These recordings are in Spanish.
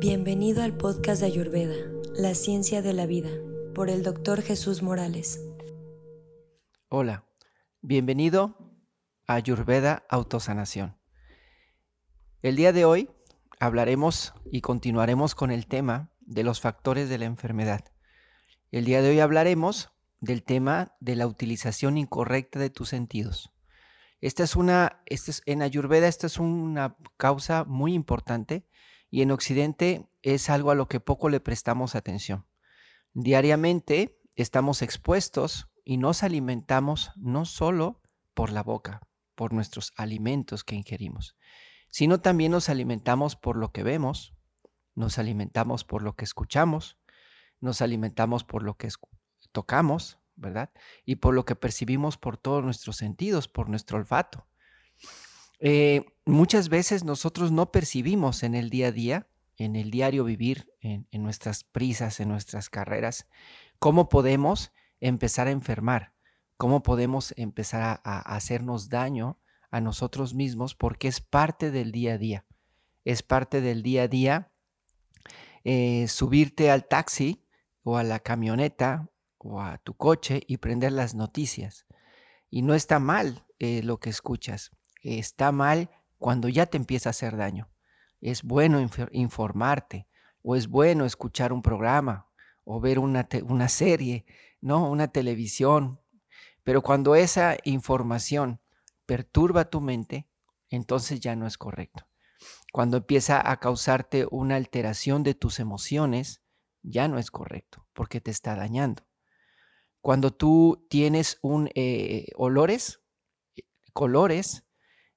Bienvenido al podcast de Ayurveda, La Ciencia de la Vida, por el doctor Jesús Morales. Hola, bienvenido a Ayurveda Autosanación. El día de hoy hablaremos y continuaremos con el tema de los factores de la enfermedad. El día de hoy hablaremos del tema de la utilización incorrecta de tus sentidos. Esta es una, esta es, en Ayurveda, esta es una causa muy importante y en Occidente es algo a lo que poco le prestamos atención. Diariamente estamos expuestos y nos alimentamos no solo por la boca, por nuestros alimentos que ingerimos, sino también nos alimentamos por lo que vemos, nos alimentamos por lo que escuchamos, nos alimentamos por lo que tocamos, ¿verdad? Y por lo que percibimos por todos nuestros sentidos, por nuestro olfato. Eh, muchas veces nosotros no percibimos en el día a día, en el diario vivir, en, nuestras prisas, en nuestras carreras, cómo podemos empezar a enfermar, cómo podemos empezar a, hacernos daño a nosotros mismos, porque es parte del día a día. Es parte del día a día eh, subirte al taxi o a la camioneta o a tu coche y prender las noticias. Y no está mal eh, lo que escuchas está mal cuando ya te empieza a hacer daño. Es bueno informarte o es bueno escuchar un programa o ver una, una serie, ¿no? Una televisión. Pero cuando esa información perturba tu mente, entonces ya no es correcto. Cuando empieza a causarte una alteración de tus emociones, ya no es correcto, porque te está dañando. Cuando tú tienes un, eh, olores, eh, colores,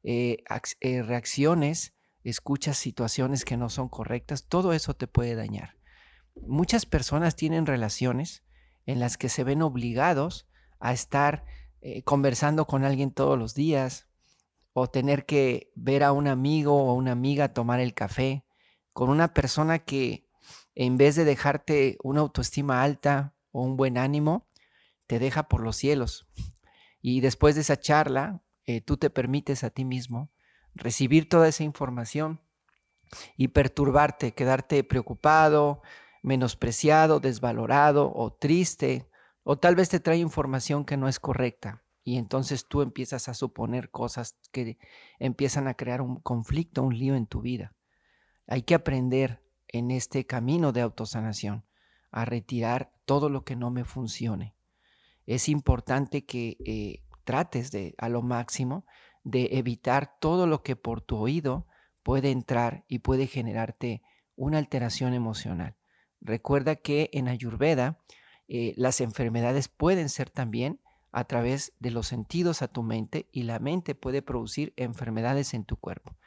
eh, eh, reacciones, escuchas situaciones que no son correctas, todo eso te puede dañar. Muchas personas tienen relaciones en las que se ven obligados a estar eh, conversando con alguien todos los días o tener que ver a un amigo o una amiga tomar el café con una persona que en vez de dejarte una autoestima alta o un buen ánimo, te deja por los cielos. Y después de esa charla, eh, tú te permites a ti mismo recibir toda esa información y perturbarte, quedarte preocupado, menospreciado, desvalorado o triste, o tal vez te trae información que no es correcta y entonces tú empiezas a suponer cosas que empiezan a crear un conflicto, un lío en tu vida. Hay que aprender en este camino de autosanación a retirar todo lo que no me funcione. Es importante que eh, trates de a lo máximo de evitar todo lo que por tu oído puede entrar y puede generarte una alteración emocional. Recuerda que en Ayurveda eh, las enfermedades pueden ser también a través de los sentidos a tu mente y la mente puede producir enfermedades en tu cuerpo.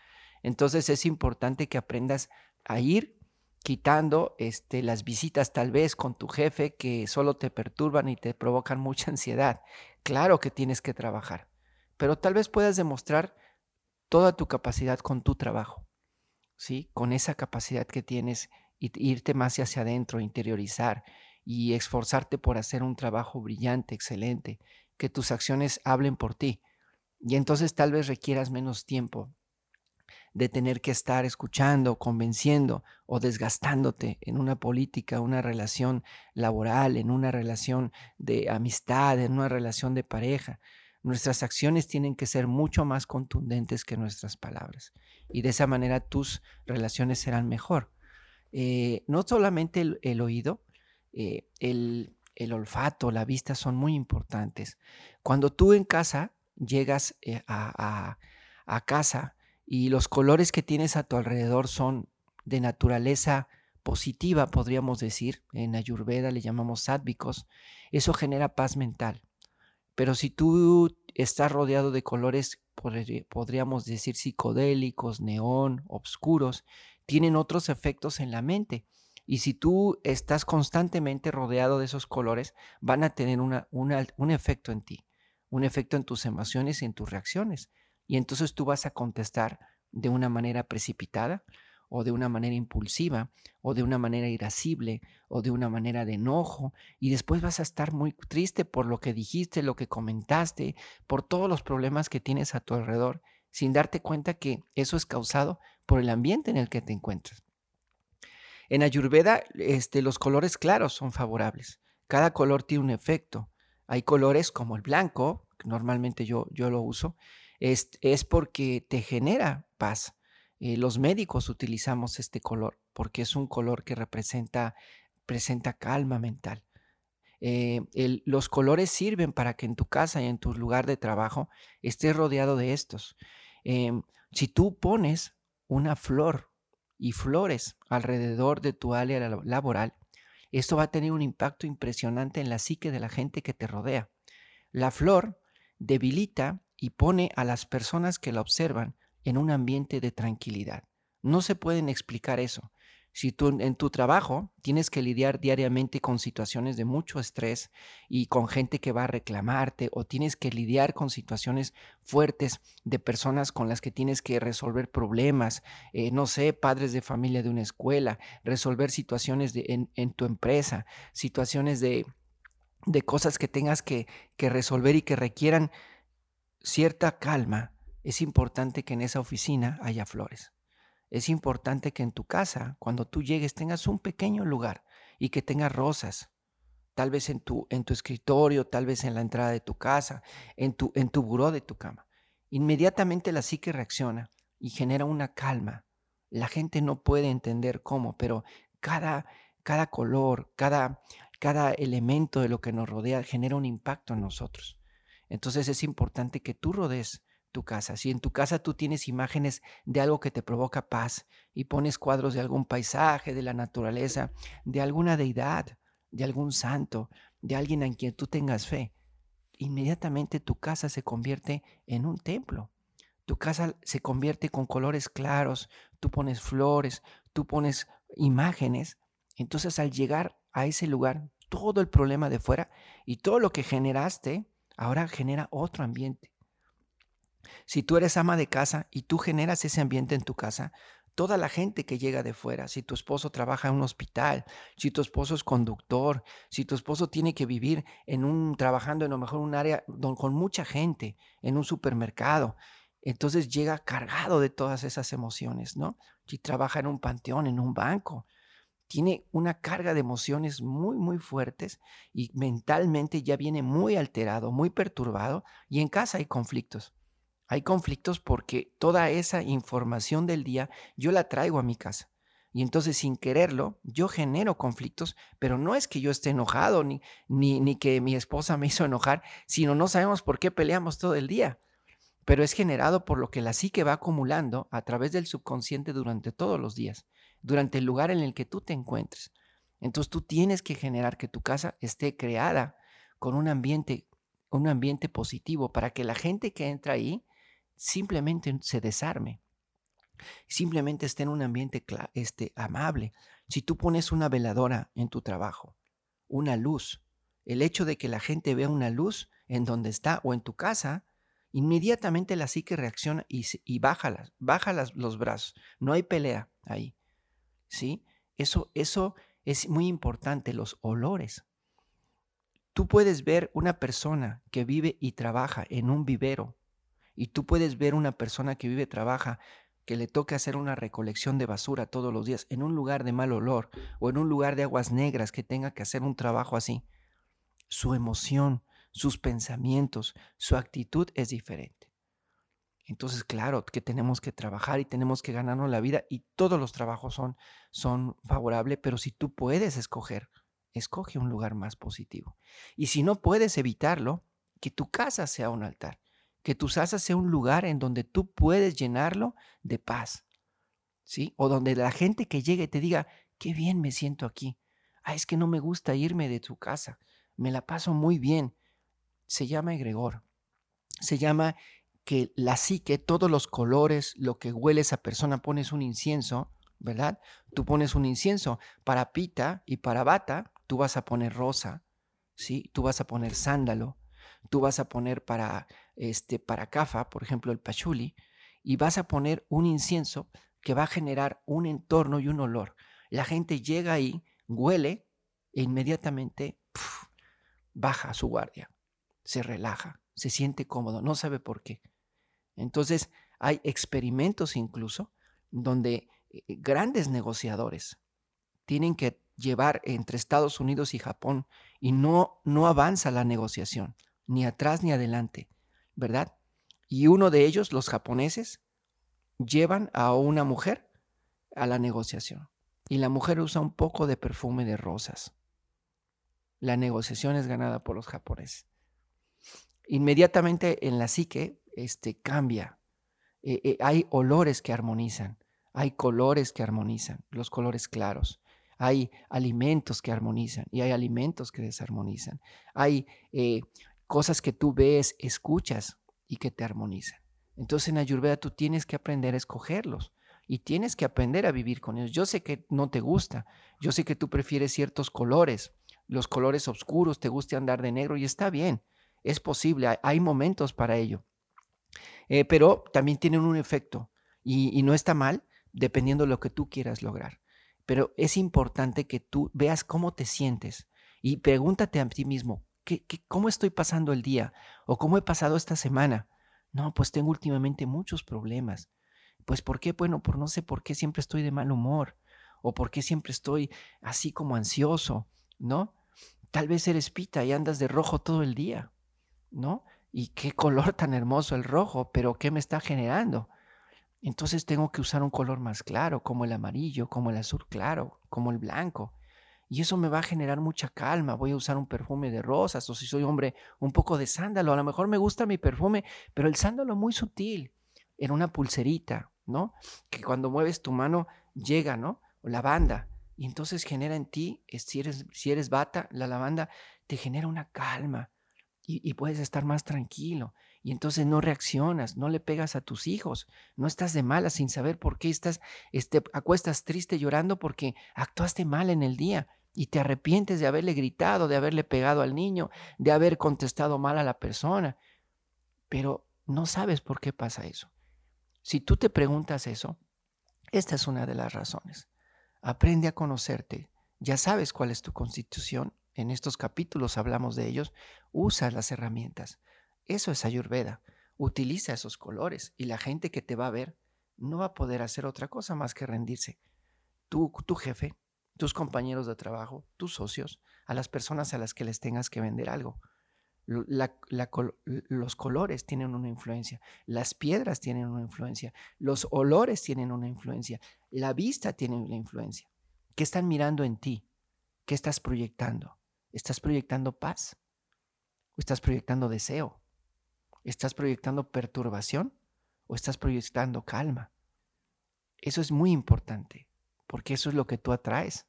Entonces es importante que aprendas a ir quitando este, las visitas tal vez con tu jefe que solo te perturban y te provocan mucha ansiedad. Claro que tienes que trabajar, pero tal vez puedas demostrar toda tu capacidad con tu trabajo, ¿sí? Con esa capacidad que tienes y irte más hacia adentro, interiorizar y esforzarte por hacer un trabajo brillante, excelente, que tus acciones hablen por ti. Y entonces tal vez requieras menos tiempo de tener que estar escuchando, convenciendo o desgastándote en una política, una relación laboral, en una relación de amistad, en una relación de pareja. Nuestras acciones tienen que ser mucho más contundentes que nuestras palabras. Y de esa manera tus relaciones serán mejor. Eh, no solamente el, oído, eh, el, olfato, la vista son muy importantes. Cuando tú en casa llegas eh, a, a casa, y los colores que tienes a tu alrededor son de naturaleza positiva, podríamos decir, en Ayurveda le llamamos sádvicos, eso genera paz mental. Pero si tú estás rodeado de colores, podríamos decir psicodélicos, neón, oscuros, tienen otros efectos en la mente. Y si tú estás constantemente rodeado de esos colores, van a tener un efecto en ti, un efecto en tus emociones y en tus reacciones y entonces tú vas a contestar de una manera precipitada o de una manera impulsiva o de una manera irascible o de una manera de enojo y después vas a estar muy triste por lo que dijiste, lo que comentaste, por todos los problemas que tienes a tu alrededor sin darte cuenta que eso es causado por el ambiente en el que te encuentras. En Ayurveda, este, los colores claros son favorables. Cada color tiene un efecto. Hay colores como el blanco, que normalmente yo, yo lo uso, es, porque te genera paz. Eh, los médicos utilizamos este color porque es un color que representa presenta calma mental. Eh, los colores sirven para que en tu casa y en tu lugar de trabajo estés rodeado de estos. Em, si tú pones una flor y flores alrededor de tu área laboral, esto va a tener un impacto impresionante en la psique de la gente que te rodea. La flor debilita y pone a las personas que la observan en un ambiente de tranquilidad. No se pueden explicar eso. Si tú en tu trabajo tienes que lidiar diariamente con situaciones de mucho estrés y con gente que va a reclamarte o tienes que lidiar con situaciones fuertes de personas con las que tienes que resolver problemas, eh, no sé, padres de familia de una escuela, resolver situaciones de, en, tu empresa, situaciones de, de cosas que tengas que, que resolver y que requieran cierta calma, es importante que en esa oficina haya flores. Es importante que en tu casa, cuando tú llegues, tengas un pequeño lugar y que tengas rosas. Tal vez en tu, en tu escritorio, tal vez en la entrada de tu casa, en tu, en tu buró de tu cama. Inmediatamente la psique reacciona y genera una calma. La gente no puede entender cómo, pero cada, cada color, cada, cada elemento de lo que nos rodea genera un impacto en nosotros. Entonces es importante que tú rodees tu casa. Si en tu casa tú tienes imágenes de algo que te provoca paz y pones cuadros de algún paisaje, de la naturaleza, de alguna deidad, de algún santo, de alguien en quien tú tengas fe, inmediatamente tu casa se convierte en un templo. Tu casa se convierte con colores claros, tú pones flores, tú pones imágenes. Entonces al llegar a ese lugar, todo el problema de fuera y todo lo que generaste, ahora genera otro ambiente. Si tú eres ama de casa y tú generas ese ambiente en tu casa, toda la gente que llega de fuera, si tu esposo trabaja en un hospital, si tu esposo es conductor, si tu esposo tiene que vivir en un trabajando en lo mejor un área con mucha gente, en un supermercado, entonces llega cargado de todas esas emociones, ¿no? Si trabaja en un panteón, en un banco, tiene una carga de emociones muy, muy fuertes y mentalmente ya viene muy alterado, muy perturbado y en casa hay conflictos. Hay conflictos porque toda esa información del día yo la traigo a mi casa. Y entonces sin quererlo, yo genero conflictos, pero no es que yo esté enojado ni, ni, ni que mi esposa me hizo enojar, sino no sabemos por qué peleamos todo el día. Pero es generado por lo que la psique va acumulando a través del subconsciente durante todos los días, durante el lugar en el que tú te encuentres. Entonces tú tienes que generar que tu casa esté creada con un ambiente, un ambiente positivo para que la gente que entra ahí simplemente se desarme. Simplemente esté en un ambiente este, amable. Si tú pones una veladora en tu trabajo, una luz, el hecho de que la gente vea una luz en donde está o en tu casa, inmediatamente la psique reacciona y, y baja, baja los brazos. No hay pelea ahí. ¿Sí? Eso, eso es muy importante, los olores. Tú puedes ver una persona que vive y trabaja en un vivero y tú puedes ver una persona que vive, trabaja, que le toque hacer una recolección de basura todos los días en un lugar de mal olor o en un lugar de aguas negras que tenga que hacer un trabajo así. Su emoción, sus pensamientos, su actitud es diferente. Entonces, claro que tenemos que trabajar y tenemos que ganarnos la vida y todos los trabajos son, son favorables, pero si tú puedes escoger, escoge un lugar más positivo. Y si no puedes evitarlo, que tu casa sea un altar que tu casa sea un lugar en donde tú puedes llenarlo de paz, ¿sí? O donde la gente que llegue te diga, qué bien me siento aquí. Ah, es que no me gusta irme de tu casa, me la paso muy bien. Se llama egregor, se llama que la psique, todos los colores, lo que huele esa persona, pones un incienso, ¿verdad? Tú pones un incienso para pita y para bata, tú vas a poner rosa, ¿sí? Tú vas a poner sándalo, tú vas a poner para, este, para cafa, por ejemplo, el pachuli, y vas a poner un incienso que va a generar un entorno y un olor. La gente llega ahí, huele e inmediatamente baja su guardia, se relaja, se siente cómodo, no sabe por qué. Entonces, hay experimentos incluso donde eh, grandes negociadores tienen que llevar entre Estados Unidos y Japón y no, no avanza la negociación, ni atrás ni adelante, ¿verdad? Y uno de ellos, los japoneses, llevan a una mujer a la negociación y la mujer usa un poco de perfume de rosas. La negociación es ganada por los japoneses. Inmediatamente en la psique este, cambia. Eh, eh, hay olores que armonizan, hay colores que armonizan, los colores claros. Hay alimentos que armonizan y hay alimentos que desarmonizan. Hay eh, cosas que tú ves, escuchas y que te armonizan. Entonces en Ayurveda tú tienes que aprender a escogerlos y tienes que aprender a vivir con ellos. Yo sé que no te gusta, yo sé que tú prefieres ciertos colores, los colores oscuros, te gusta andar de negro y está bien, es posible, hay, momentos para ello. Eh, pero también tienen un efecto y, no está mal dependiendo de lo que tú quieras lograr. Pero es importante que tú veas cómo te sientes y pregúntate a ti mismo, ¿qué, cómo estoy pasando el día? ¿O cómo he pasado esta semana? No, pues tengo últimamente muchos problemas. Pues ¿por qué? Bueno, por no sé por qué siempre estoy de mal humor o por qué siempre estoy así como ansioso, ¿no? Tal vez eres pita y andas de rojo todo el día, ¿no? Y qué color tan hermoso el rojo, pero ¿qué me está generando? Entonces tengo que usar un color más claro, como el amarillo, como el azul claro, como el blanco. Y eso me va a generar mucha calma. Voy a usar un perfume de rosas o si soy hombre, un poco de sándalo. A lo mejor me gusta mi perfume, pero el sándalo muy sutil, en una pulserita, ¿no? Que cuando mueves tu mano llega, ¿no? O lavanda. Y entonces genera en ti, si eres, si eres bata, la lavanda te genera una calma y, puedes estar más tranquilo y entonces no reaccionas, no le pegas a tus hijos, no estás de mala sin saber por qué estás, este, acuestas triste llorando porque actuaste mal en el día y te arrepientes de haberle gritado, de haberle pegado al niño, de haber contestado mal a la persona, pero no sabes por qué pasa eso. Si tú te preguntas eso, esta es una de las razones. Aprende a conocerte. Ya sabes cuál es tu constitución. En estos capítulos hablamos de ellos. Usa las herramientas. Eso es Ayurveda. Utiliza esos colores y la gente que te va a ver no va a poder hacer otra cosa más que rendirse. Tú, tu jefe, tus compañeros de trabajo, tus socios, a las personas a las que les tengas que vender algo. los colores tienen una influencia, las piedras tienen una influencia, los olores tienen una influencia, la vista tiene una influencia. ¿Qué están mirando en ti? ¿Qué estás proyectando? ¿Estás proyectando paz? ¿O estás proyectando deseo? ¿Estás proyectando perturbación o estás proyectando calma? Eso es muy importante, porque eso es lo que tú atraes.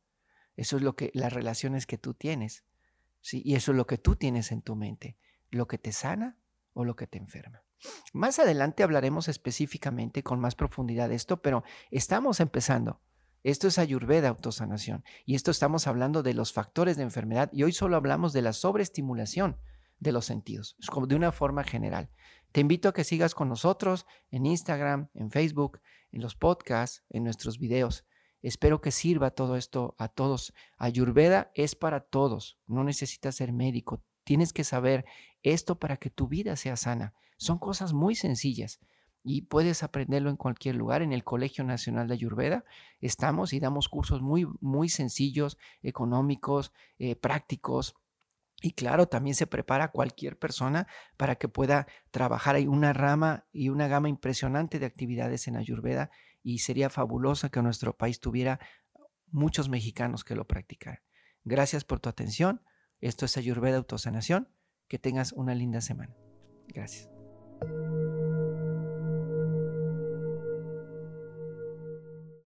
Eso es lo que las relaciones que tú tienes. ¿sí? Y eso es lo que tú tienes en tu mente, lo que te sana o lo que te enferma. Más adelante hablaremos específicamente con más profundidad de esto, pero estamos empezando. Esto es Ayurveda autosanación y esto estamos hablando de los factores de enfermedad y hoy solo hablamos de la sobreestimulación de los sentidos, de una forma general. Te invito a que sigas con nosotros en Instagram, en Facebook, en los podcasts, en nuestros videos. Espero que sirva todo esto a todos. Ayurveda es para todos, no necesitas ser médico. Tienes que saber esto para que tu vida sea sana. Son cosas muy sencillas y puedes aprenderlo en cualquier lugar. En el Colegio Nacional de Ayurveda estamos y damos cursos muy, muy sencillos, económicos, eh, prácticos y claro, también se prepara cualquier persona para que pueda trabajar. Hay una rama y una gama impresionante de actividades en Ayurveda y sería fabuloso que nuestro país tuviera muchos mexicanos que lo practicaran. Gracias por tu atención. Esto es Ayurveda Autosanación. Que tengas una linda semana. Gracias.